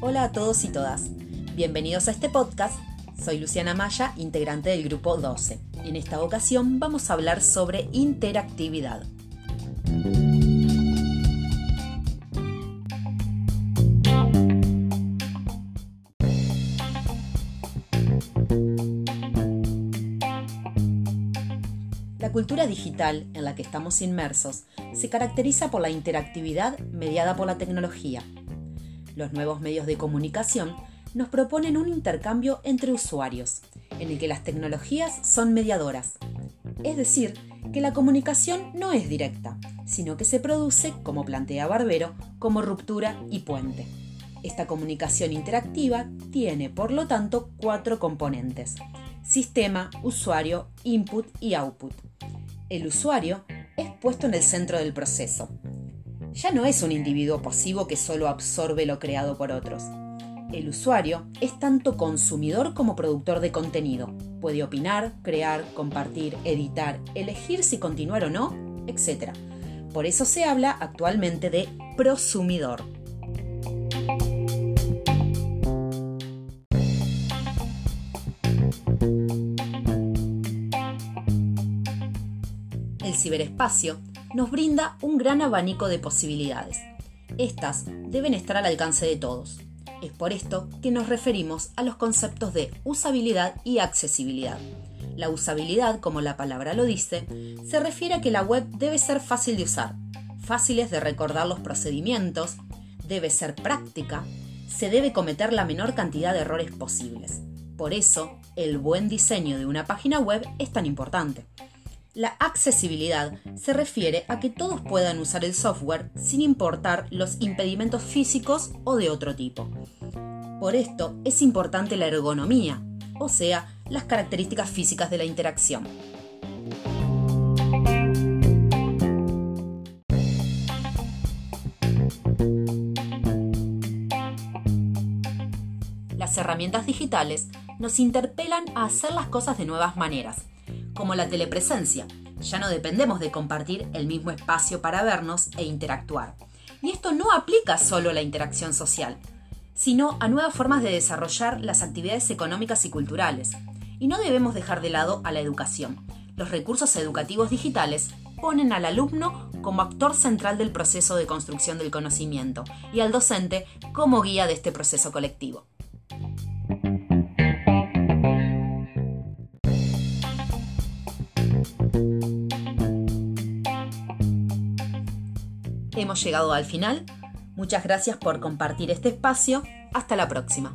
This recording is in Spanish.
Hola a todos y todas. Bienvenidos a este podcast. Soy Luciana Maya, integrante del grupo 12. En esta ocasión vamos a hablar sobre interactividad. La cultura digital en la que estamos inmersos se caracteriza por la interactividad mediada por la tecnología. Los nuevos medios de comunicación nos proponen un intercambio entre usuarios, en el que las tecnologías son mediadoras. Es decir, que la comunicación no es directa, sino que se produce, como plantea Barbero, como ruptura y puente. Esta comunicación interactiva tiene, por lo tanto, cuatro componentes. Sistema, usuario, input y output. El usuario es puesto en el centro del proceso. Ya no es un individuo pasivo que solo absorbe lo creado por otros. El usuario es tanto consumidor como productor de contenido. Puede opinar, crear, compartir, editar, elegir si continuar o no, etc. Por eso se habla actualmente de prosumidor. El ciberespacio nos brinda un gran abanico de posibilidades. Estas deben estar al alcance de todos. Es por esto que nos referimos a los conceptos de usabilidad y accesibilidad. La usabilidad, como la palabra lo dice, se refiere a que la web debe ser fácil de usar, fáciles de recordar los procedimientos, debe ser práctica, se debe cometer la menor cantidad de errores posibles. Por eso, el buen diseño de una página web es tan importante. La accesibilidad se refiere a que todos puedan usar el software sin importar los impedimentos físicos o de otro tipo. Por esto es importante la ergonomía, o sea, las características físicas de la interacción. Las herramientas digitales nos interpelan a hacer las cosas de nuevas maneras como la telepresencia. Ya no dependemos de compartir el mismo espacio para vernos e interactuar. Y esto no aplica solo a la interacción social, sino a nuevas formas de desarrollar las actividades económicas y culturales. Y no debemos dejar de lado a la educación. Los recursos educativos digitales ponen al alumno como actor central del proceso de construcción del conocimiento y al docente como guía de este proceso colectivo. Hemos llegado al final. Muchas gracias por compartir este espacio. Hasta la próxima.